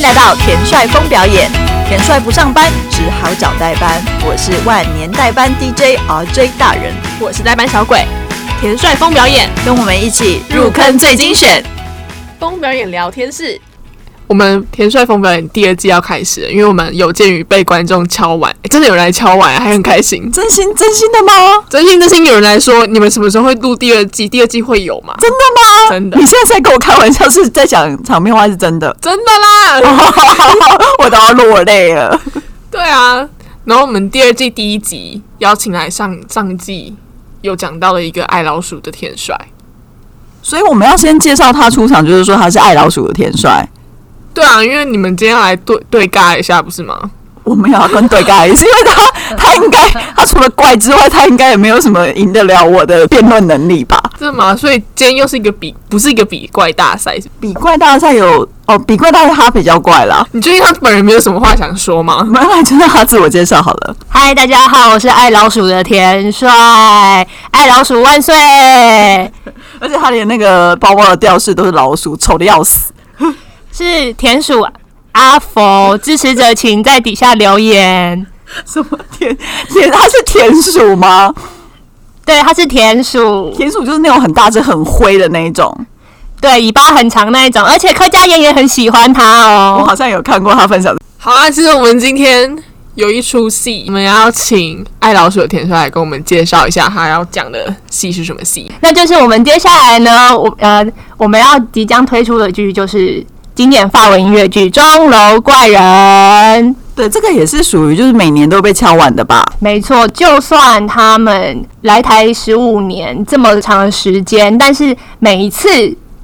迎来到田帅峰表演。田帅不上班，只好找代班。我是万年代班 DJ RJ 大人，我是代班小鬼。田帅峰表演，跟我们一起入坑最精选。风表演聊天室。我们田帅风表演第二季要开始了，因为我们有鉴于被观众敲碗，真的有人来敲碗，还很开心。真心真心的吗？真心真心有人来说，你们什么时候会录第二季？第二季会有吗？真的吗？真的。你现在在跟我开玩笑，是在讲场面话，是真的？真的啦，我都要落泪了。对啊，然后我们第二季第一集邀请来上上季有讲到了一个爱老鼠的田帅，所以我们要先介绍他出场，就是说他是爱老鼠的田帅。对啊，因为你们今天来对对尬一下，不是吗？我们要跟对尬，是因为他他应该他除了怪之外，他应该也没有什么赢得了我的辩论能力吧？是吗？所以今天又是一个比不是一个比怪大赛，比怪大赛有哦，比怪大赛他比较怪啦。你确定他本人没有什么话想说吗？没来就让他自我介绍好了。嗨，大家好，我是爱老鼠的田帅，爱老鼠万岁！而且他连那个包包的吊饰都是老鼠，丑的要死。是田鼠阿佛支持者，请在底下留言。什么田田？它是田鼠吗？对，它是田鼠。田鼠就是那种很大只、很灰的那一种，对，尾巴很长那一种。而且柯佳妍也很喜欢它哦。我好像有看过他分享。好啊，其实我们今天有一出戏，我们要请爱老鼠的田帅来跟我们介绍一下他要讲的戏是什么戏。那就是我们接下来呢，我呃，我们要即将推出的剧就是。经典法文音乐剧《钟楼怪人》，对，这个也是属于就是每年都被敲完的吧？没错，就算他们来台十五年这么长的时间，但是每一次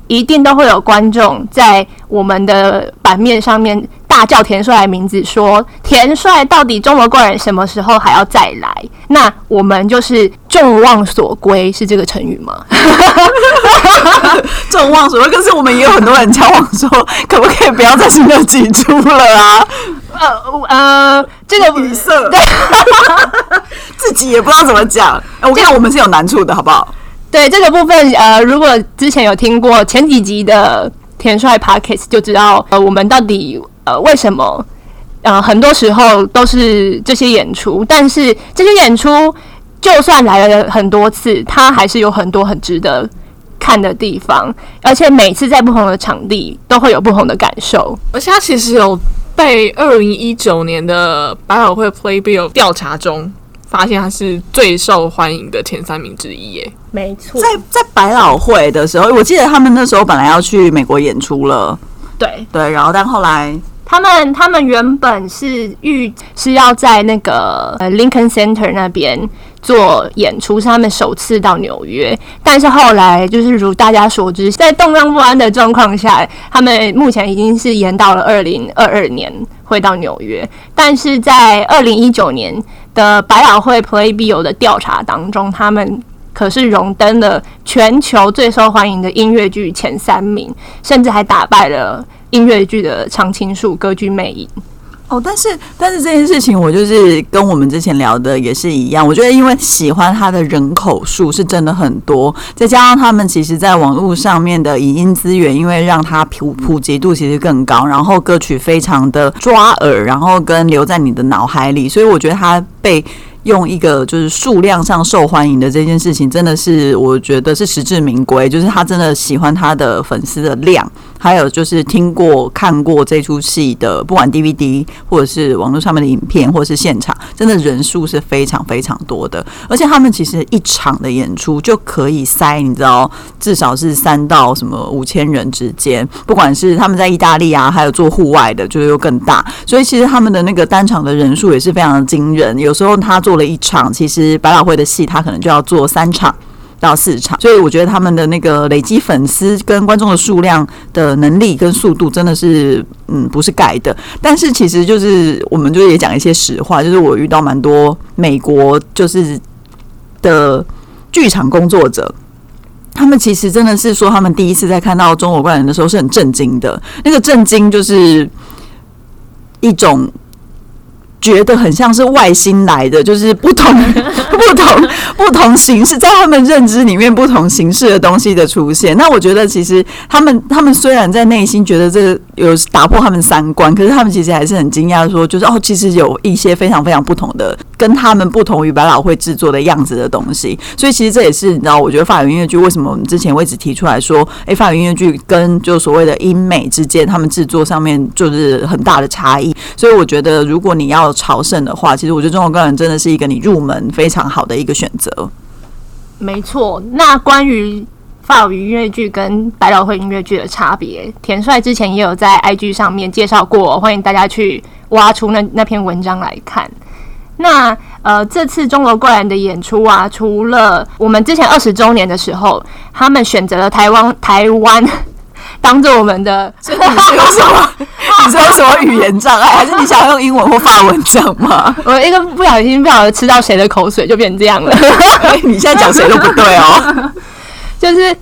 一定都会有观众在我们的版面上面。大叫田帅的名字，说田帅到底中国怪人什么时候还要再来？那我们就是众望所归，是这个成语吗？众望所归，可是我们也有很多人交往说，可不可以不要再新的几出了啊？呃呃，这个语塞，对，自己也不知道怎么讲。我看我们是有难处的，好不好？对这个部分，呃，如果之前有听过前几集的田帅 Pockets，就知道呃，我们到底。呃，为什么？呃，很多时候都是这些演出，但是这些演出就算来了很多次，它还是有很多很值得看的地方，而且每次在不同的场地都会有不同的感受。而且它其实有被二零一九年的百老汇 Playbill 调查中发现，它是最受欢迎的前三名之一。耶，没错，在在百老汇的时候，我记得他们那时候本来要去美国演出了，对对，然后但后来。他们他们原本是预是要在那个呃 Lincoln Center 那边做演出，是他们首次到纽约。但是后来就是如大家所知，在动荡不安的状况下，他们目前已经是延到了二零二二年会到纽约。但是在二零一九年的百老汇 Playbill 的调查当中，他们可是荣登了全球最受欢迎的音乐剧前三名，甚至还打败了。音乐剧的常青树歌剧魅影哦，但是但是这件事情我就是跟我们之前聊的也是一样，我觉得因为喜欢他的人口数是真的很多，再加上他们其实在网络上面的影音资源，因为让它普普及度其实更高，然后歌曲非常的抓耳，然后跟留在你的脑海里，所以我觉得他被。用一个就是数量上受欢迎的这件事情，真的是我觉得是实至名归。就是他真的喜欢他的粉丝的量，还有就是听过看过这出戏的，不管 DVD 或者是网络上面的影片，或者是现场，真的人数是非常非常多的。而且他们其实一场的演出就可以塞，你知道，至少是三到什么五千人之间。不管是他们在意大利啊，还有做户外的，就是又更大。所以其实他们的那个单场的人数也是非常惊人。有时候他做了一场，其实百老汇的戏，他可能就要做三场到四场，所以我觉得他们的那个累积粉丝跟观众的数量的能力跟速度，真的是嗯不是盖的。但是其实就是我们就也讲一些实话，就是我遇到蛮多美国就是的剧场工作者，他们其实真的是说，他们第一次在看到中国怪人的时候是很震惊的，那个震惊就是一种。觉得很像是外星来的，就是不同、不同、不同形式，在他们认知里面不同形式的东西的出现。那我觉得，其实他们他们虽然在内心觉得这个有打破他们三观，可是他们其实还是很惊讶，说就是哦，其实有一些非常非常不同的，跟他们不同于百老汇制作的样子的东西。所以其实这也是你知道，我觉得法语音乐剧为什么我们之前会一直提出来说，诶，法语音乐剧跟就所谓的英美之间，他们制作上面就是很大的差异。所以我觉得，如果你要朝圣的话，其实我觉得中国歌人真的是一个你入门非常好的一个选择。没错，那关于法语音乐剧跟百老汇音乐剧的差别，田帅之前也有在 IG 上面介绍过，欢迎大家去挖出那那篇文章来看。那呃，这次钟楼怪人的演出啊，除了我们之前二十周年的时候，他们选择了台湾台湾当做我们的，你是有什么？你是有什么语言障碍，还是你想要用英文或法文讲吗？我一个不小心不小心吃到谁的口水，就变成这样了。哎 你现在讲谁都不对哦。就是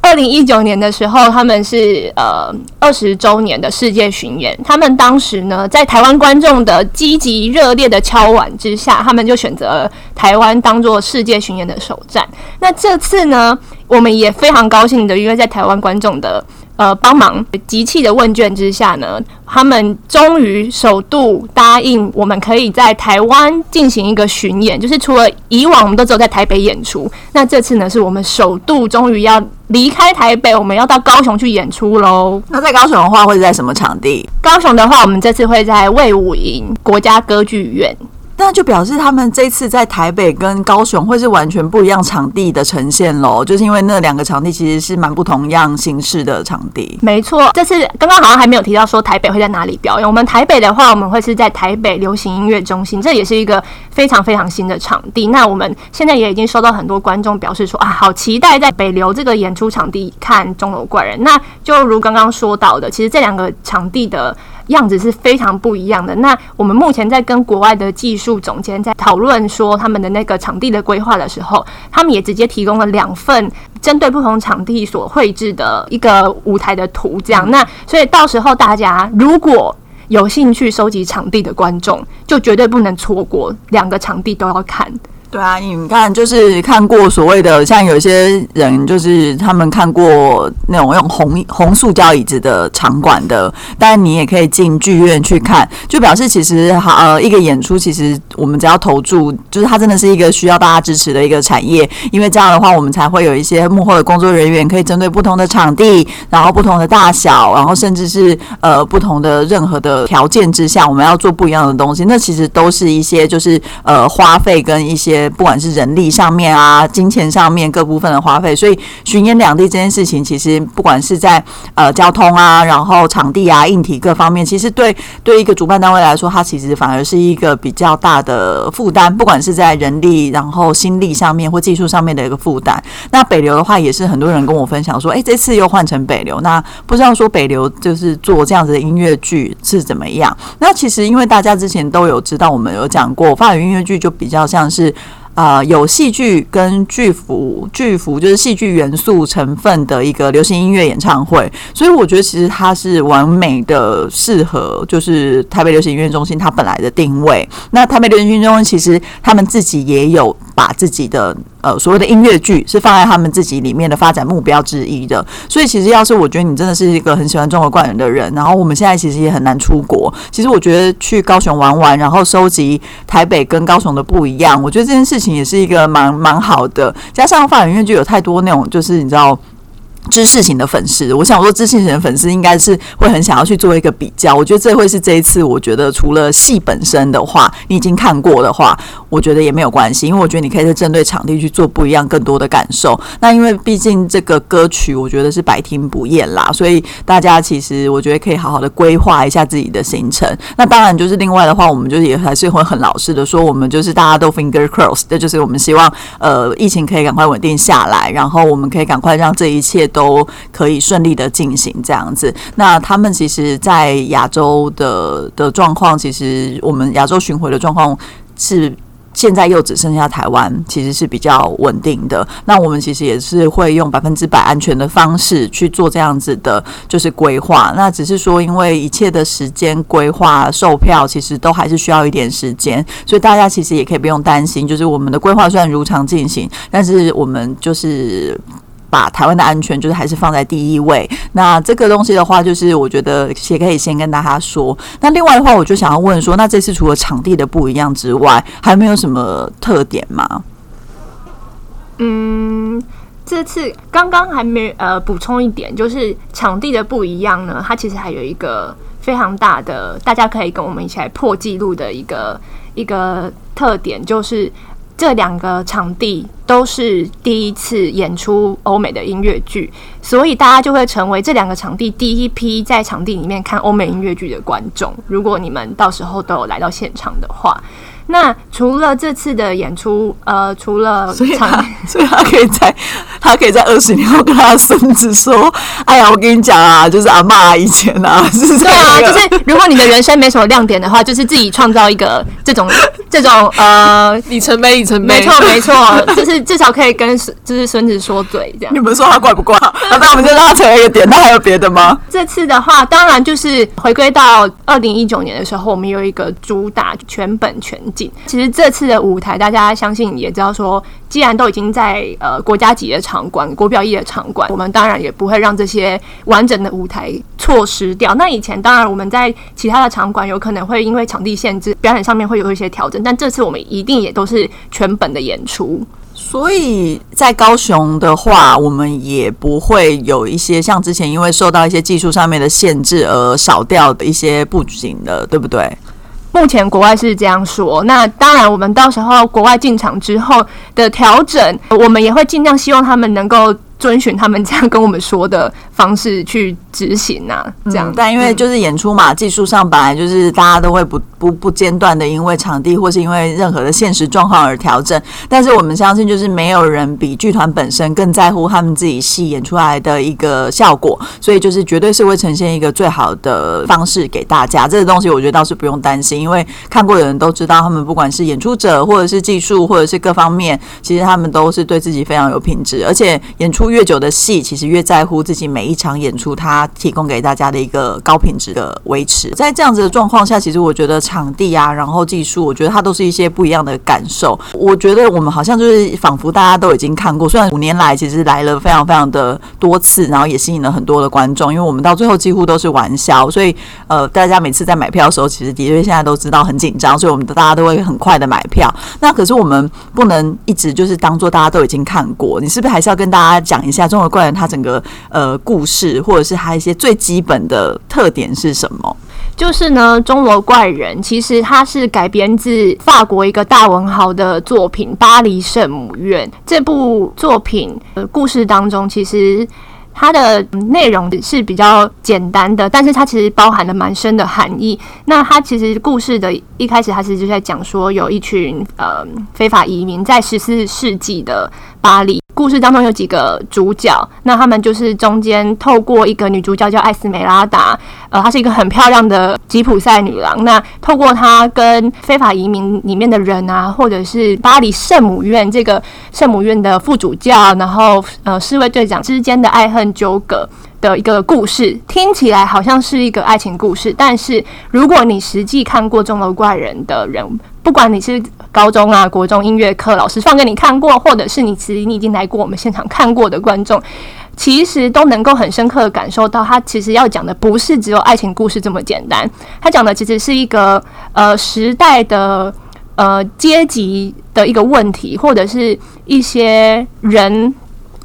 二零一九年的时候，他们是呃二十周年的世界巡演。他们当时呢，在台湾观众的积极热烈的敲碗之下，他们就选择台湾当做世界巡演的首站。那这次呢，我们也非常高兴的，因为在台湾观众的呃帮忙集气的问卷之下呢，他们终于首度答应我们可以在台湾进行一个巡演，就是除了以往我们都只有在台北演出，那这次呢是我们首度终于要离开台北，我们要到高雄去演出喽。那在高雄的话，会在什么场地？高雄的话，我们这次会在魏武营国家歌剧院。那就表示他们这次在台北跟高雄会是完全不一样场地的呈现喽，就是因为那两个场地其实是蛮不同样形式的场地。没错，这次刚刚好像还没有提到说台北会在哪里表演。我们台北的话，我们会是在台北流行音乐中心，这也是一个非常非常新的场地。那我们现在也已经收到很多观众表示说啊，好期待在北流这个演出场地看钟楼怪人。那就如刚刚说到的，其实这两个场地的。样子是非常不一样的。那我们目前在跟国外的技术总监在讨论说他们的那个场地的规划的时候，他们也直接提供了两份针对不同场地所绘制的一个舞台的图，这样。那所以到时候大家如果有兴趣收集场地的观众，就绝对不能错过，两个场地都要看。对啊，你看，就是看过所谓的，像有些人就是他们看过那种用红红塑胶椅子的场馆的，但你也可以进剧院去看，就表示其实呃一个演出，其实我们只要投注，就是它真的是一个需要大家支持的一个产业，因为这样的话，我们才会有一些幕后的工作人员可以针对不同的场地，然后不同的大小，然后甚至是呃不同的任何的条件之下，我们要做不一样的东西，那其实都是一些就是呃花费跟一些。不管是人力上面啊、金钱上面各部分的花费，所以巡演两地这件事情，其实不管是在呃交通啊、然后场地啊、硬体各方面，其实对对一个主办单位来说，它其实反而是一个比较大的负担。不管是在人力、然后心力上面或技术上面的一个负担。那北流的话，也是很多人跟我分享说，哎，这次又换成北流，那不知道说北流就是做这样子的音乐剧是怎么样？那其实因为大家之前都有知道，我们有讲过法语音乐剧就比较像是。啊，有戏剧跟剧服，剧服就是戏剧元素成分的一个流行音乐演唱会，所以我觉得其实它是完美的适合，就是台北流行音乐中心它本来的定位。那台北流行音乐中心其实他们自己也有把自己的。呃，所谓的音乐剧是放在他们自己里面的发展目标之一的，所以其实要是我觉得你真的是一个很喜欢中国怪人的人，然后我们现在其实也很难出国，其实我觉得去高雄玩玩，然后收集台北跟高雄的不一样，我觉得这件事情也是一个蛮蛮好的。加上法院院就有太多那种，就是你知道。知识型的粉丝，我想说知识型的粉丝应该是会很想要去做一个比较。我觉得这会是这一次，我觉得除了戏本身的话，你已经看过的话，我觉得也没有关系，因为我觉得你可以是针对场地去做不一样、更多的感受。那因为毕竟这个歌曲，我觉得是百听不厌啦，所以大家其实我觉得可以好好的规划一下自己的行程。那当然就是另外的话，我们就是也还是会很老实的说，我们就是大家都 finger cross，这就是我们希望呃疫情可以赶快稳定下来，然后我们可以赶快让这一切。都可以顺利的进行这样子。那他们其实，在亚洲的的状况，其实我们亚洲巡回的状况是现在又只剩下台湾，其实是比较稳定的。那我们其实也是会用百分之百安全的方式去做这样子的，就是规划。那只是说，因为一切的时间规划、售票，其实都还是需要一点时间，所以大家其实也可以不用担心。就是我们的规划虽然如常进行，但是我们就是。把台湾的安全就是还是放在第一位。那这个东西的话，就是我觉得也可以先跟大家说。那另外的话，我就想要问说，那这次除了场地的不一样之外，还没有什么特点吗？嗯，这次刚刚还没呃补充一点，就是场地的不一样呢，它其实还有一个非常大的，大家可以跟我们一起来破纪录的一个一个特点，就是这两个场地都是第一次演出欧美的音乐剧，所以大家就会成为这两个场地第一批在场地里面看欧美音乐剧的观众。如果你们到时候都有来到现场的话。那除了这次的演出，呃，除了所以他，所以他可以在，他可以在二十年后跟他的孙子说：“哎呀，我跟你讲啊，就是阿嬷以前啊，是对啊，这个就是如果你的人生没什么亮点的话，就是自己创造一个这种这种呃，里程碑，里程碑，没错没错，就是至少可以跟孙就是孙子说嘴这样你。们说他怪不怪？那那我们就让他成为一个点，那还有别的吗？这次的话，当然就是回归到二零一九年的时候，我们有一个主打全本全其实这次的舞台，大家相信也知道说，既然都已经在呃国家级的场馆、国标艺的场馆，我们当然也不会让这些完整的舞台错失掉。那以前当然我们在其他的场馆有可能会因为场地限制，表演上面会有一些调整，但这次我们一定也都是全本的演出。所以在高雄的话，我们也不会有一些像之前因为受到一些技术上面的限制而少掉的一些布景的，对不对？目前国外是这样说，那当然，我们到时候国外进场之后的调整，我们也会尽量希望他们能够遵循他们这样跟我们说的方式去执行啊，这样。嗯但因为就是演出嘛，技术上本来就是大家都会不不不间断的，因为场地或是因为任何的现实状况而调整。但是我们相信，就是没有人比剧团本身更在乎他们自己戏演出来的一个效果，所以就是绝对是会呈现一个最好的方式给大家。这个东西我觉得倒是不用担心，因为看过的人都知道，他们不管是演出者或者是技术或者是各方面，其实他们都是对自己非常有品质，而且演出越久的戏，其实越在乎自己每一场演出它提供给大家的一个高品质的维持。在这样子的状况下，其实我觉得场地啊，然后技术，我觉得它都是一些不一样的感受。我觉得我们好像就是仿佛大家都已经看过，虽然五年来其实来了非常非常的多次，然后也吸引了很多的观众，因为我们到最后几乎都是玩笑，所以呃，大家每次在买票的时候，其实的确现在都知道很紧张，所以我们大家都会很快的买票。那可是我们不能一直就是当做大家都已经看过，你是不是还是要跟大家讲讲一下《中国怪人》它整个呃故事，或者是它一些最基本的特点是什么？就是呢，《钟楼怪人》其实它是改编自法国一个大文豪的作品《巴黎圣母院》。这部作品呃故事当中，其实它的内容是比较简单的，但是它其实包含了蛮深的含义。那它其实故事的一开始，它是就在讲说，有一群呃非法移民在十四世纪的巴黎。故事当中有几个主角，那他们就是中间透过一个女主角叫艾斯梅拉达，呃，她是一个很漂亮的吉普赛女郎。那透过她跟非法移民里面的人啊，或者是巴黎圣母院这个圣母院的副主教，然后呃侍卫队长之间的爱恨纠葛。的一个故事听起来好像是一个爱情故事，但是如果你实际看过《钟楼怪人》的人，不管你是高中啊、国中音乐课老师放给你看过，或者是你其实你已经来过我们现场看过的观众，其实都能够很深刻的感受到，他其实要讲的不是只有爱情故事这么简单，他讲的其实是一个呃时代的呃阶级的一个问题，或者是一些人。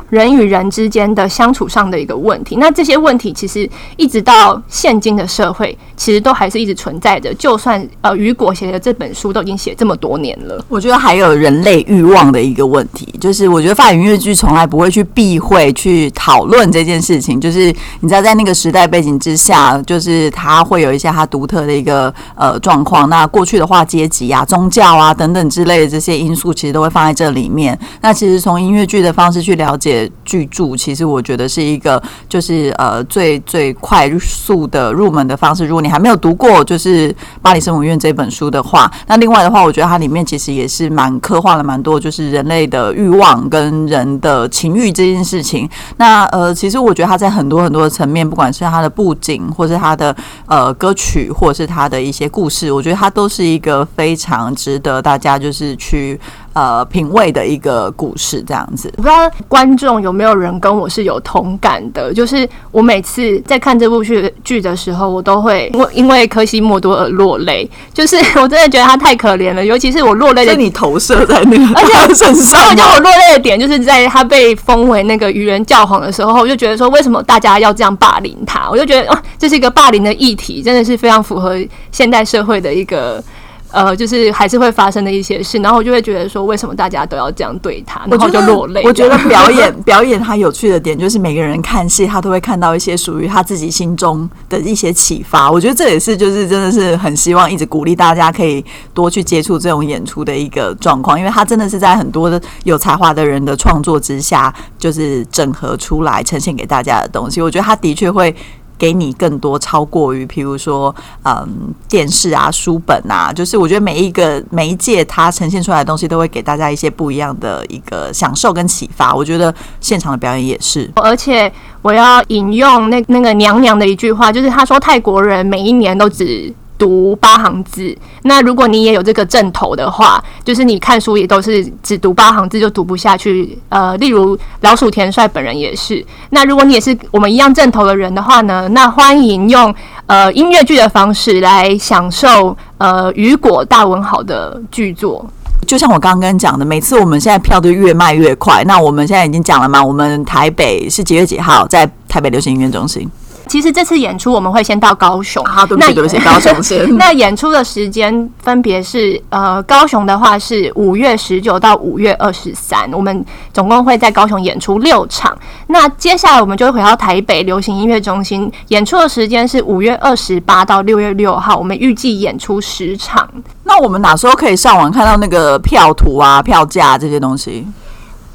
人与人之间的相处上的一个问题，那这些问题其实一直到现今的社会，其实都还是一直存在着。就算呃雨果写的这本书都已经写这么多年了，我觉得还有人类欲望的一个问题，就是我觉得法语音乐剧从来不会去避讳去讨论这件事情。就是你知道，在那个时代背景之下，就是它会有一些它独特的一个呃状况。那过去的话，阶级啊、宗教啊等等之类的这些因素，其实都会放在这里面。那其实从音乐剧的方式去了解巨著，其实我觉得是一个就是呃最最快速的入门的方式。如果你还没有读过就是《巴黎圣母院》这本书的话，那另外的话，我觉得它里面其实也是蛮刻画了蛮多就是人类的欲望跟人的情欲这件事情。那呃，其实我觉得它在很多很多的层面，不管是它的布景，或是它的呃歌曲，或是它的一些故事，我觉得它都是一个非常值得大家就是去呃品味的一个故事，这样子。我不知道观众有没有人跟我是有同感的，就是我每次在看这部剧剧的时候，我都会因为因为科西莫多而落泪，就是我真的觉得他太可怜了，尤其是我落泪的你投射在那个而且他身然后上吗，我觉得我落泪的点就是在他被封为那个愚人教皇的时候，我就觉得说为什么大家要这样霸凌他？我就觉得哦，这是一个霸凌的议题，真的是非常符合现代社会的一个。呃，就是还是会发生的一些事，然后我就会觉得说，为什么大家都要这样对他，然后就落泪。我觉得表演 表演它有趣的点就是每个人看戏，他都会看到一些属于他自己心中的一些启发。我觉得这也是就是真的是很希望一直鼓励大家可以多去接触这种演出的一个状况，因为他真的是在很多的有才华的人的创作之下，就是整合出来呈现给大家的东西。我觉得他的确会。给你更多超过于，譬如说，嗯，电视啊、书本啊，就是我觉得每一个媒介它呈现出来的东西，都会给大家一些不一样的一个享受跟启发。我觉得现场的表演也是。而且我要引用那那个娘娘的一句话，就是她说泰国人每一年都只读八行字。那如果你也有这个正头的话，就是你看书也都是只读八行字就读不下去。呃，例如老鼠田帅本人也是。那如果你也是我们一样正头的人的话呢，那欢迎用呃音乐剧的方式来享受呃雨果大文豪的剧作。就像我刚刚跟你讲的，每次我们现在票都越卖越快。那我们现在已经讲了嘛，我们台北是几月几号在台北流行音乐中心？其实这次演出我们会先到高雄，好，对不起，那对不起，高雄先。那演出的时间分别是，呃，高雄的话是五月十九到五月二十三，我们总共会在高雄演出六场。那接下来我们就会回到台北流行音乐中心，演出的时间是五月二十八到六月六号，我们预计演出十场。那我们哪时候可以上网看到那个票图啊、票价这些东西？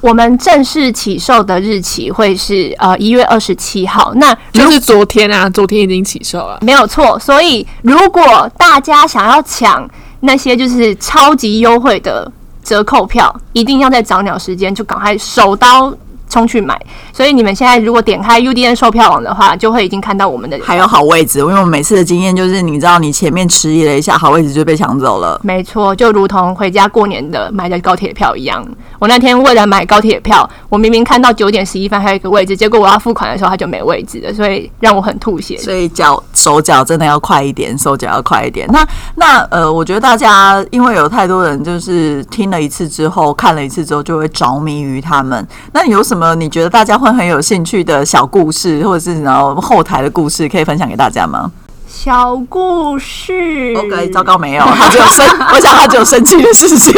我们正式起售的日期会是呃一月二十七号，那就是昨天啊，昨天已经起售了。没有错。所以如果大家想要抢那些就是超级优惠的折扣票，一定要在早鸟时间就赶快手刀冲去买。所以你们现在如果点开 UDN 售票网的话，就会已经看到我们的还有好位置，因为我们每次的经验就是，你知道，你前面迟疑了一下，好位置就被抢走了。没错，就如同回家过年的买的高铁票一样。我那天为了买高铁票，我明明看到九点十一分还有一个位置，结果我要付款的时候它就没位置了，所以让我很吐血。所以脚手脚真的要快一点，手脚要快一点。那那呃，我觉得大家因为有太多人就是听了一次之后，看了一次之后就会着迷于他们。那有什么你觉得大家会很有兴趣的小故事，或者是然后后台的故事，可以分享给大家吗小故事？OK，糟糕，没有，他只有生，我想他只有生气的事情。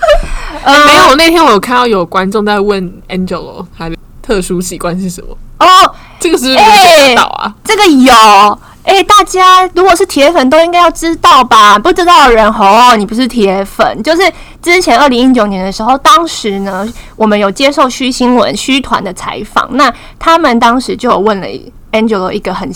呃没有，那天我有看到有观众在问 Angelo 他的特殊习惯是什么，哦，这个是不是哎没想到啊？这个有。哎、大家如果是铁粉都应该要知道吧？不知道的人哦，你不是铁粉。就是之前二零一九年的时候，当时呢，我们有接受虚新闻虚团的采访，那他们当时就有问了 Angelo 一个很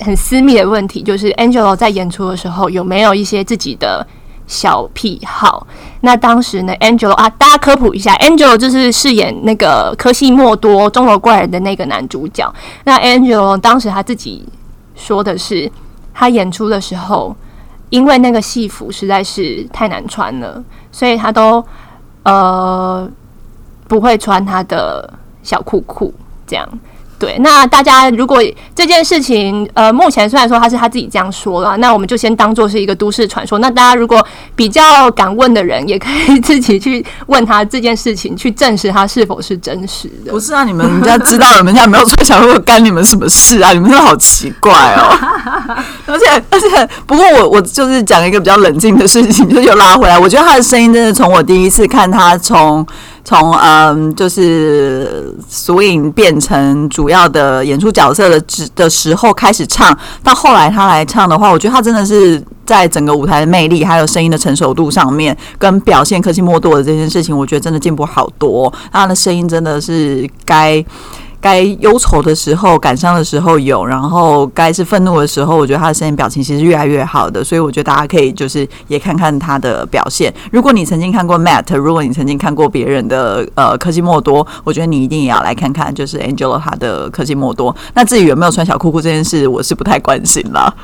很私密的问题，就是 Angelo 在演出的时候有没有一些自己的小癖好？那当时呢，Angelo 啊，大家科普一下，Angelo 就是饰演那个科西莫多钟楼怪人的那个男主角。那 Angelo 当时他自己说的是，他演出的时候，因为那个戏服实在是太难穿了，所以他都呃不会穿他的小裤裤这样。对，那大家如果这件事情，呃，目前虽然说他是他自己这样说了，那我们就先当做是一个都市传说。那大家如果比较敢问的人，也可以自己去问他这件事情，去证实他是否是真实的 不。是啊，你们人家知道了，人家没有穿小裤，干你们什么事啊？你们真的好奇怪哦！而且而且，不过我我就是讲一个比较冷静的事情，就是又拉回来。我觉得他的声音真的从我第一次看他从从嗯就是苏影变成主要的演出角色的之的时候开始唱，到后来他来唱的话，我觉得他真的是在整个舞台的魅力还有声音的成熟度上面，跟表现科西莫多的这件事情，我觉得真的进步好多。他的声音真的是该该忧愁的时候、感伤的时候有，然后该是愤怒的时候，我觉得他的声音表情其实越来越好的，所以我觉得大家可以就是也看看他的表现。如果你曾经看过 Matt，如果你曾经看过别人的呃科技莫多，我觉得你一定也要来看看，就是 Angela 他的科技莫多。那至于有没有穿小裤裤这件事，我是不太关心啦。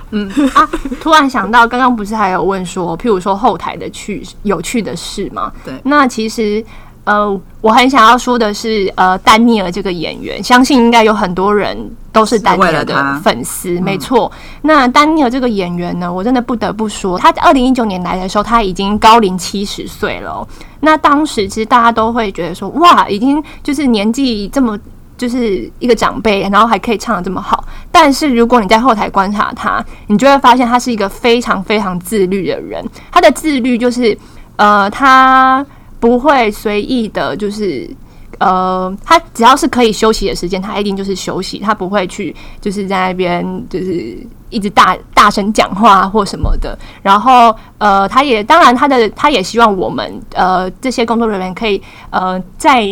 啊，突然想到，刚刚不是还有问说，譬如说后台的趣有趣的事吗？对那其实呃，我很想要说的是，呃，丹尼尔这个演员，相信应该有很多人都是丹尼尔的粉丝，没错。那丹尼尔这个演员呢，我真的不得不说，他二零一九年来的时候，他已经高龄七十岁了哦、那当时其实大家都会觉得说，哇，已经就是年纪这么。就是一个长辈，然后还可以唱的这么好。但是如果你在后台观察他，你就会发现他是一个非常非常自律的人。他的自律就是，呃，他不会随意的，就是。呃，他只要是可以休息的时间，他一定就是休息，他不会去就是在那边就是一直大大声讲话或什么的。然后呃，他也当然他的他也希望我们呃这些工作人员可以呃在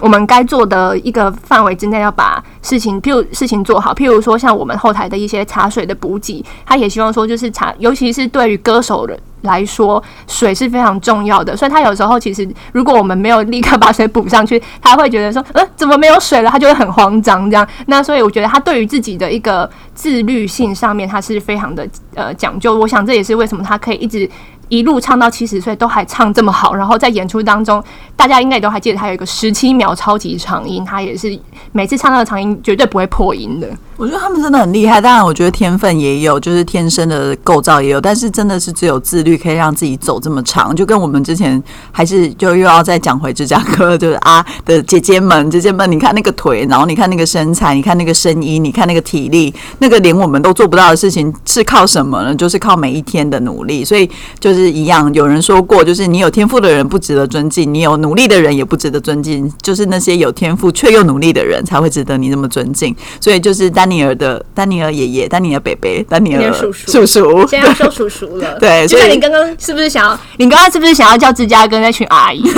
我们该做的一个范围之内，要把事情，譬如事情做好。譬如说，像我们后台的一些茶水的补给，他也希望说，就是茶，尤其是对于歌手的来说，水是非常重要的。所以他有时候其实，如果我们没有立刻把水补上去，他会觉得说，呃，怎么没有水了？他就会很慌张这样。那所以我觉得他对于自己的一个自律性上面，他是非常的呃讲究。我想这也是为什么他可以一直。一路唱到七十岁都还唱这么好，然后在演出当中，大家应该也都还记得他有一个十七秒超级长音，他也是每次唱那个长音绝对不会破音的。我觉得他们真的很厉害，当然我觉得天分也有，就是天生的构造也有，但是真的是只有自律可以让自己走这么长，就跟我们之前还是就又要再讲回芝加哥，就是啊的姐姐们，姐姐们，你看那个腿，然后你看那个身材，你看那个声音，你看那个体力，那个连我们都做不到的事情是靠什么呢？就是靠每一天的努力，所以就是一样，有人说过，就是你有天赋的人不值得尊敬，你有努力的人也不值得尊敬，就是那些有天赋却又努力的人才会值得你这么尊敬，所以就是丹尼尔的丹尼尔爷爷、丹尼尔伯伯、丹尼尔叔叔叔叔，现在要说叔叔了，对所以就像你刚刚是不是想要？你刚刚是不是想要叫芝加哥那群阿姨？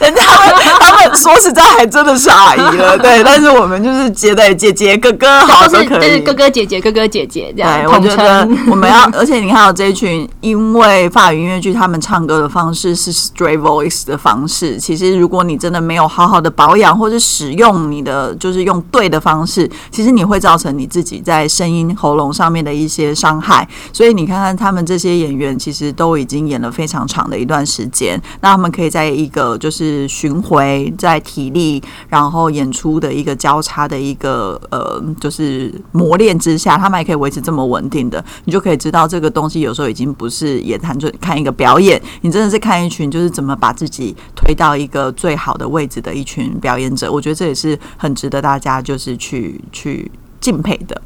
人家他们他们说实在还真的是阿姨了，对，但是我们就是觉得姐姐哥哥好都是可以，就是哥哥姐姐哥哥姐姐这样对，我统觉得称。我们要，而且你看到这一群，因为法语音乐剧他们唱歌的方式是 straight voice 的方式，其实如果你真的没有好好的保养或者使用你的，就是用对的方方式，其实你会造成你自己在声音喉咙上面的一些伤害。所以你看看他们这些演员，其实都已经演了非常长的一段时间，那他们可以在一个就是巡回，在体力然后演出的一个交叉的一个呃，就是磨练之下，他们还可以维持这么稳定的，你就可以知道这个东西有时候已经不是也谈论看一个表演，你真的是看一群就是怎么把自己推到一个最好的位置的一群表演者。我觉得这也是很值得大家就是去去去敬佩的。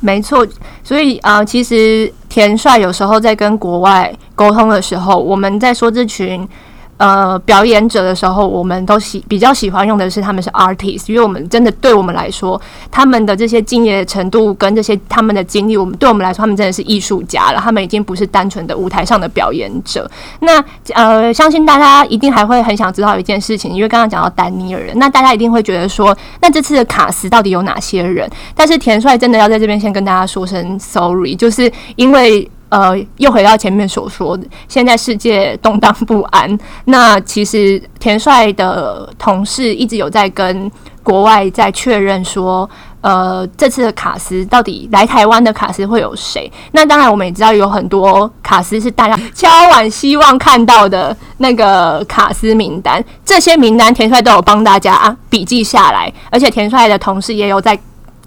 没错，所以啊，其实田帅有时候在跟国外沟通的时候，我们在说这群呃表演者的时候，我们都喜比较喜欢用的是他们是 artist，因为我们真的对我们来说，他们的这些敬业程度跟这些他们的经历，我们对我们来说，他们真的是艺术家了，他们已经不是单纯的舞台上的表演者。那呃，相信大家一定还会很想知道一件事情，因为刚刚讲到丹尼尔人，那大家一定会觉得说，那这次的卡斯到底有哪些人？但是田帅真的要在这边先跟大家说声 sorry，就是因为。呃，又回到前面所说的，现在世界动荡不安。那其实田帅的同事一直有在跟国外在确认说，呃，这次的卡斯到底来台湾的卡斯会有谁？那当然，我们也知道有很多卡斯是大家敲碗希望看到的那个卡斯名单，这些名单田帅都有帮大家、笔记下来，而且田帅的同事也有在。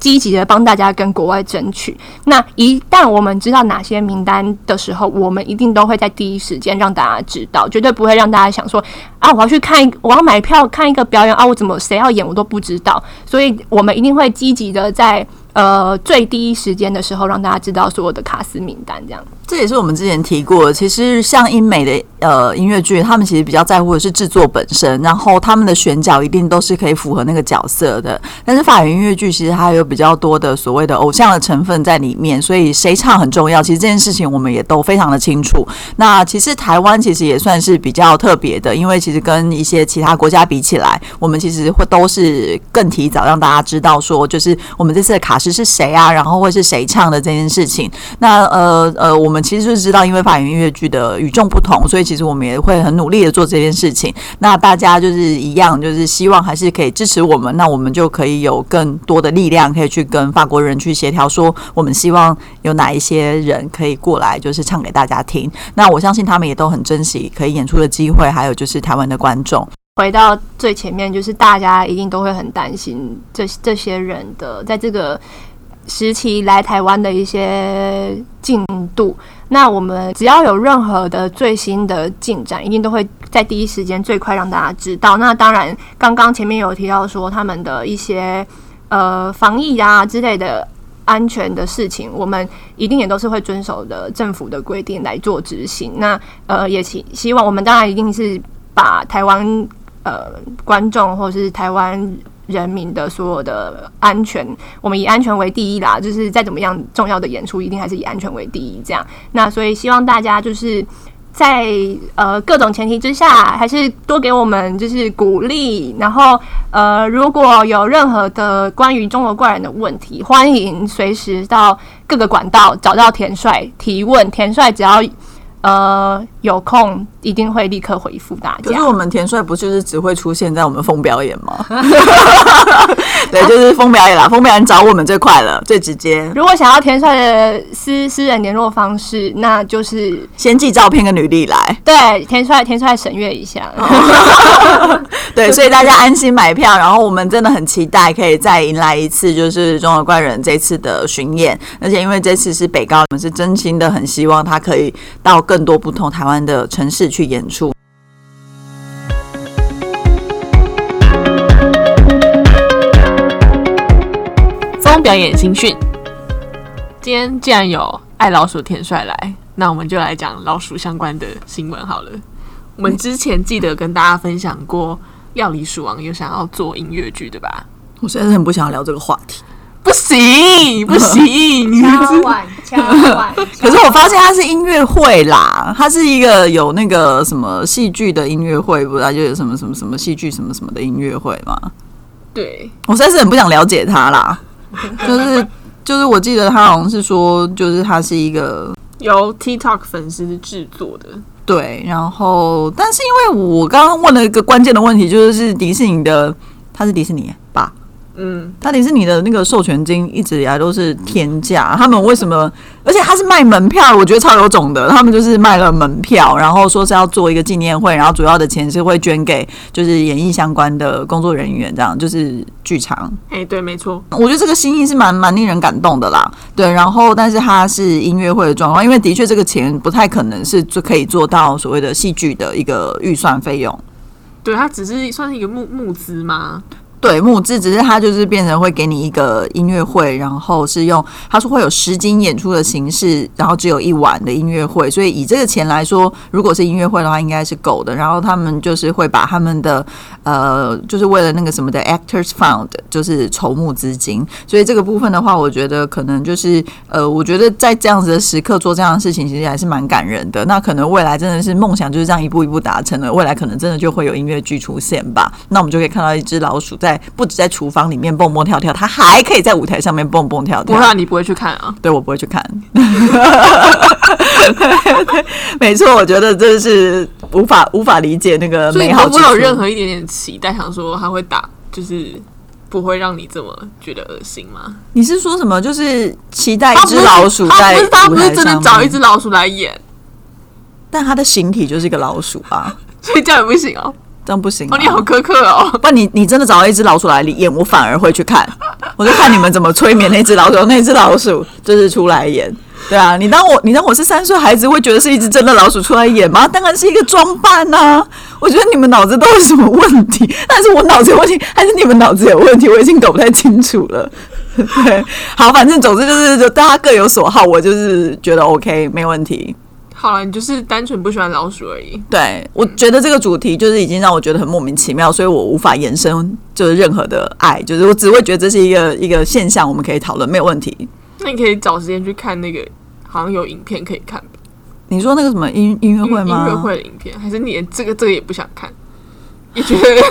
积极的帮大家跟国外争取。那一旦我们知道哪些名单的时候，我们一定都会在第一时间让大家知道，绝对不会让大家想说啊，我要去看，我要买票看一个表演啊，我怎么谁要演我都不知道。所以我们一定会积极的在呃最低时间的时候让大家知道所有的卡司名单，这样。这也是我们之前提过的。其实像英美的呃音乐剧，他们其实比较在乎的是制作本身，然后他们的选角一定都是可以符合那个角色的。但是法语音乐剧其实还有比较多的所谓的偶像的成分在里面，所以谁唱很重要。其实这件事情我们也都非常的清楚。那其实台湾其实也算是比较特别的，因为其实跟一些其他国家比起来，我们其实会都是更提早让大家知道说，就是我们这次的卡司是谁啊，然后会是谁唱的这件事情。那呃呃，我们其实就是知道，因为法语音乐剧的与众不同，所以其实我们也会很努力的做这件事情。那大家就是一样，就是希望还是可以支持我们，那我们就可以有更多的力量，可以去跟法国人去协调，说我们希望有哪一些人可以过来，就是唱给大家听。那我相信他们也都很珍惜可以演出的机会，还有就是台湾的观众。回到最前面，就是大家一定都会很担心这这些人的在这个时期来台湾的一些进度。那我们只要有任何的最新的进展，一定都会在第一时间最快让大家知道。那当然，刚刚前面有提到说他们的一些呃防疫啊之类的安全的事情，我们一定也都是会遵守的政府的规定来做执行。那呃也希希望我们当然一定是把台湾。呃，观众或者是台湾人民的所有的安全，我们以安全为第一啦。就是再怎么样重要的演出，一定还是以安全为第一。这样，那所以希望大家就是在呃各种前提之下，还是多给我们就是鼓励。然后呃，如果有任何的关于中国怪人的问题，欢迎随时到各个管道找到田帅提问。田帅只要。呃，有空一定会立刻回复大家。可是我们田帅不就是只会出现在我们疯表演吗？对，就是风表演啦，风表演找我们最快了，最直接。如果想要田帅的私私人联络方式，那就是先寄照片跟履历来。对，田帅，田帅审阅一下。对，所以大家安心买票。然后我们真的很期待可以再迎来一次，就是中国怪人这次的巡演。而且因为这次是北高，我们是真心的很希望他可以到。更多不同台湾的城市去演出。表演新讯，今天既然有爱老鼠田帅来，那我们就来讲老鼠相关的新闻好了。我们之前记得跟大家分享过，料理鼠王有想要做音乐剧，对吧？我实在是很不想要聊这个话题。不行，不行！敲碗，敲碗。可是我发现它是音乐会啦，它是一个有那个什么戏剧的音乐会，不然就有什么什么什么戏剧什么什么的音乐会嘛？对，我实在是很不想了解它啦。就 是就是，我记得他好像是说，就是他是一个由 TikTok 粉丝制作的。对，然后但是因为我刚刚问了一个关键的问题，就是迪士尼的，他是迪士尼吧？嗯，他迪士尼的那个授权金一直以来都是天价，他们为什么？而且他是卖门票，我觉得超有种的。他们就是卖了门票，然后说是要做一个纪念会，然后主要的钱是会捐给就是演艺相关的工作人员，这样就是剧场。哎，对，没错，我觉得这个心意是蛮蛮令人感动的啦。对，然后但是它是音乐会的状况，因为的确这个钱不太可能是就可以做到所谓的戏剧的一个预算费用。对，它只是算是一个募募资吗？对，木质只是它就是变成会给你一个音乐会，然后是用他说会有实景演出的形式，然后只有一晚的音乐会，所以以这个钱来说，如果是音乐会的话，应该是够的。然后他们就是会把他们的呃，就是为了那个什么的 Actors found，就是筹募资金。所以这个部分的话，我觉得可能就是呃，我觉得在这样子的时刻做这样的事情，其实还是蛮感人的。那可能未来真的是梦想就是这样一步一步达成了，未来可能真的就会有音乐剧出现吧。那我们就可以看到一只老鼠在。不止在厨房里面蹦蹦跳跳，他还可以在舞台上面蹦蹦跳跳。不然你不会去看啊？对我不会去看。没错，我觉得这是无法无法理解那个美好。我有任何一点点期待，想说他会打，就是不会让你这么觉得恶心吗？你是说什么？就是期待一只老鼠在他不是真的找一只老鼠来演，但他的形体就是一个老鼠啊，所以这样也不行哦。这样不行哦！你好苛刻哦！不，你你真的找到一只老鼠来演，我反而会去看。我就看你们怎么催眠那只老鼠，那只老鼠就是出来演。对啊，你当我你当我是三岁孩子，会觉得是一只真的老鼠出来演吗？当然是一个装扮呐！我觉得你们脑子都有什么问题？但是我脑子有问题，还是你们脑子有问题？我已经搞不太清楚了。对，好，反正总之就是就大家各有所好，我就是觉得 OK 没问题。好了，你就是单纯不喜欢老鼠而已。对，我觉得这个主题就是已经让我觉得很莫名其妙，所以我无法延伸就是任何的爱，就是我只会觉得这是一个一个现象，我们可以讨论，没有问题。那你可以找时间去看那个，好像有影片可以看吧？你说那个什么音音乐会吗？音乐会的影片，还是你连这个这个也不想看？你觉得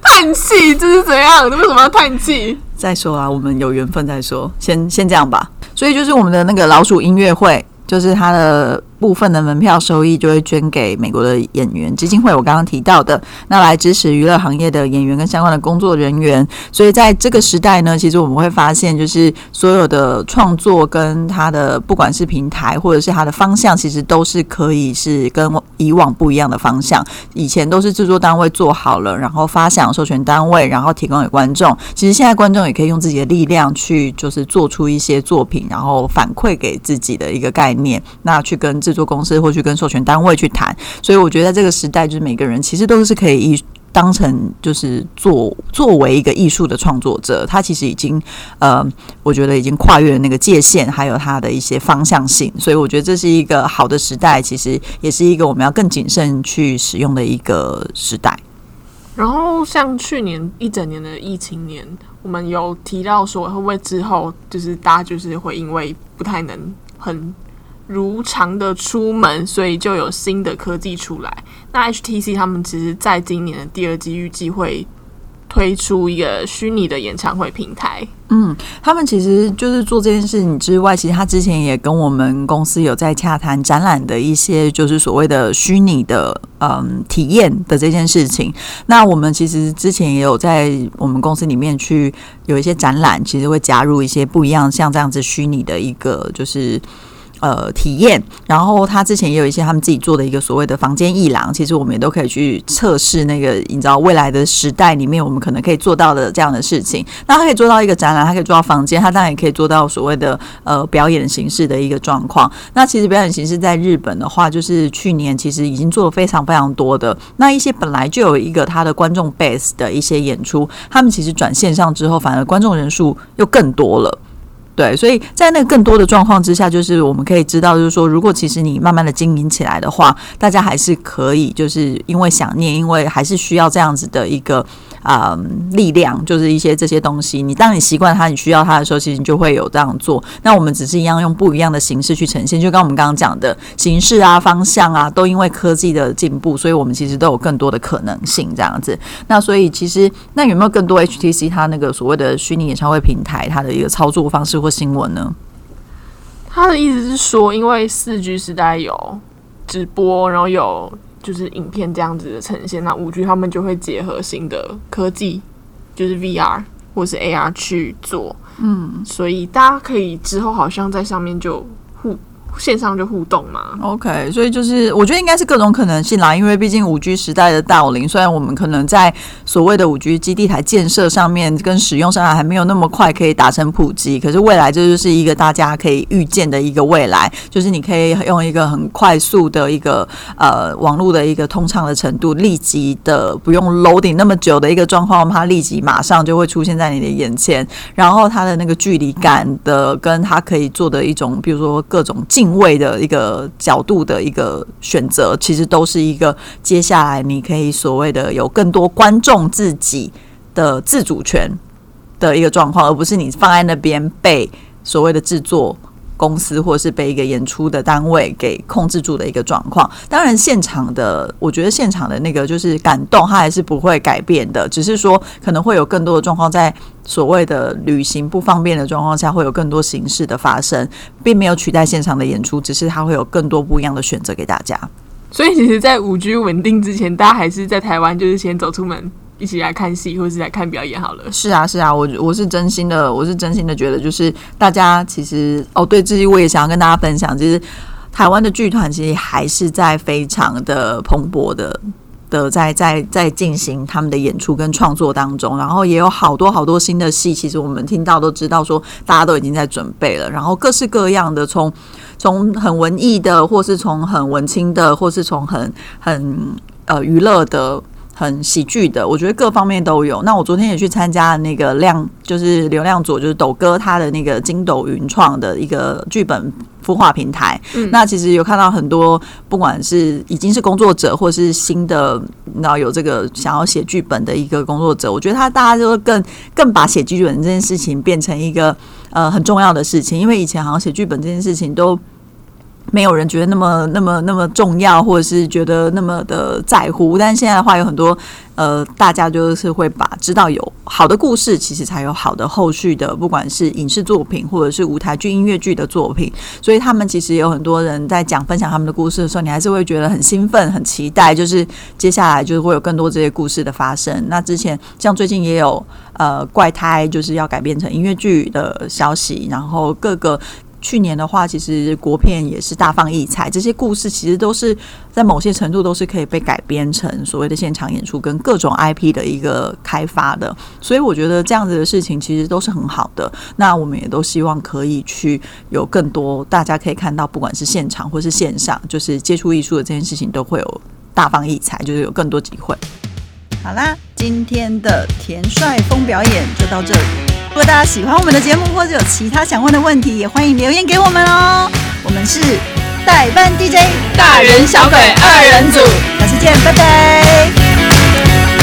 叹气这是怎样？你为什么要叹气？再说啊，我们有缘分再说，先先这样吧。所以就是我们的那个老鼠音乐会，就是它的。部分的门票收益就会捐给美国的演员基金会。我刚刚提到的，那来支持娱乐行业的演员跟相关的工作人员。所以在这个时代呢，其实我们会发现，就是所有的创作跟它的不管是平台或者是它的方向，其实都是可以是跟以往不一样的方向。以前都是制作单位做好了，然后发响授权单位，然后提供给观众。其实现在观众也可以用自己的力量去，就是做出一些作品，然后反馈给自己的一个概念，那去跟制作公司或去跟授权单位去谈，所以我觉得在这个时代，就是每个人其实都是可以艺当成就是作作为一个艺术的创作者，他其实已经呃，我觉得已经跨越了那个界限，还有他的一些方向性，所以我觉得这是一个好的时代，其实也是一个我们要更谨慎去使用的一个时代。然后像去年一整年的疫情年，我们有提到说会不会之后就是大家就是会因为不太能很。如常的出门，所以就有新的科技出来。那 HTC 他们其实在今年的第二季预计会推出一个虚拟的演唱会平台。嗯，他们其实就是做这件事情之外，其实他之前也跟我们公司有在洽谈展览的一些，就是所谓的虚拟的嗯体验的这件事情。那我们其实之前也有在我们公司里面去有一些展览，其实会加入一些不一样，像这样子虚拟的一个就是。呃，体验。然后他之前也有一些他们自己做的一个所谓的房间艺廊，其实我们也都可以去测试那个，你知道未来的时代里面，我们可能可以做到的这样的事情。那他可以做到一个展览，他可以做到房间，他当然也可以做到所谓的呃表演形式的一个状况。那其实表演形式在日本的话，就是去年其实已经做了非常非常多的。那一些本来就有一个他的观众 base 的一些演出，他们其实转线上之后，反而观众人数又更多了。对，所以在那更多的状况之下，就是我们可以知道，就是说，如果其实你慢慢的经营起来的话，大家还是可以，就是因为想念，因为还是需要这样子的一个。啊，力量就是一些这些东西。你当你习惯它，你需要它的时候，其实你就会有这样做。那我们只是一样用不一样的形式去呈现。就跟我们刚刚讲的形式啊、方向啊，都因为科技的进步，所以我们其实都有更多的可能性这样子。那所以其实那有没有更多 HTC 它那个所谓的虚拟演唱会平台它的一个操作方式或新闻呢？他的意思是说，因为四 G 时代有直播，然后有。就是影片这样子的呈现，那五 G 他们就会结合新的科技，就是 VR 或是 AR 去做，嗯，所以大家可以之后好像在上面就互。线上就互动嘛，OK，所以就是我觉得应该是各种可能性啦，因为毕竟五 G 时代的到临，虽然我们可能在所谓的五 G 基地台建设上面跟使用上还没有那么快可以达成普及，可是未来这就是一个大家可以预见的一个未来，就是你可以用一个很快速的一个呃网络的一个通畅的程度，立即的不用 loading 那么久的一个状况，它立即马上就会出现在你的眼前，然后它的那个距离感的跟它可以做的一种，比如说各种近。定位的一个角度的一个选择，其实都是一个接下来你可以所谓的有更多观众自己的自主权的一个状况，而不是你放在那边被所谓的制作。公司或是被一个演出的单位给控制住的一个状况。当然，现场的我觉得现场的那个就是感动，它还是不会改变的。只是说可能会有更多的状况，在所谓的旅行不方便的状况下，会有更多形式的发生，并没有取代现场的演出，只是它会有更多不一样的选择给大家。所以，其实，在五 G 稳定之前，大家还是在台湾，就是先走出门。一起来看戏，或是来看表演好了。是啊，是啊，我我是真心的，我是真心的觉得，就是大家其实哦，对，这些我也想要跟大家分享，就是台湾的剧团其实还是在非常的蓬勃的的在在在进行他们的演出跟创作当中，然后也有好多好多新的戏，其实我们听到都知道说，大家都已经在准备了，然后各式各样的，从从很文艺的，或是从很文青的，或是从很很呃娱乐的。很喜剧的，我觉得各方面都有。那我昨天也去参加了那个亮，就是流量组，就是抖哥他的那个金斗云创的一个剧本孵化平台。那其实有看到很多，不管是已经是工作者，或是新的，然后有这个想要写剧本的一个工作者，我觉得他大家就更更把写剧本这件事情变成一个呃很重要的事情，因为以前好像写剧本这件事情都。没有人觉得那么、那么、那么重要，或者是觉得那么的在乎。但现在的话，有很多呃，大家就是会把知道有好的故事，其实才有好的后续的，不管是影视作品或者是舞台剧、音乐剧的作品。所以他们其实有很多人在讲分享他们的故事的时候，你还是会觉得很兴奋、很期待，就是接下来就是会有更多这些故事的发生。那之前像最近也有呃怪胎，就是要改编成音乐剧的消息，然后各个。去年的话，其实国片也是大放异彩，这些故事其实都是在某些程度都是可以被改编成所谓的现场演出跟各种 IP 的一个开发的，所以我觉得这样子的事情其实都是很好的。那我们也都希望可以去有更多大家可以看到，不管是现场或是线上，就是接触艺术的这件事情都会有大放异彩，就是有更多机会。好啦，今天的田帅峰表演就到这里。如果大家喜欢我们的节目，或者有其他想问的问题，也欢迎留言给我们哦。我们是代班 DJ，大人小鬼二人组，下次见，拜拜。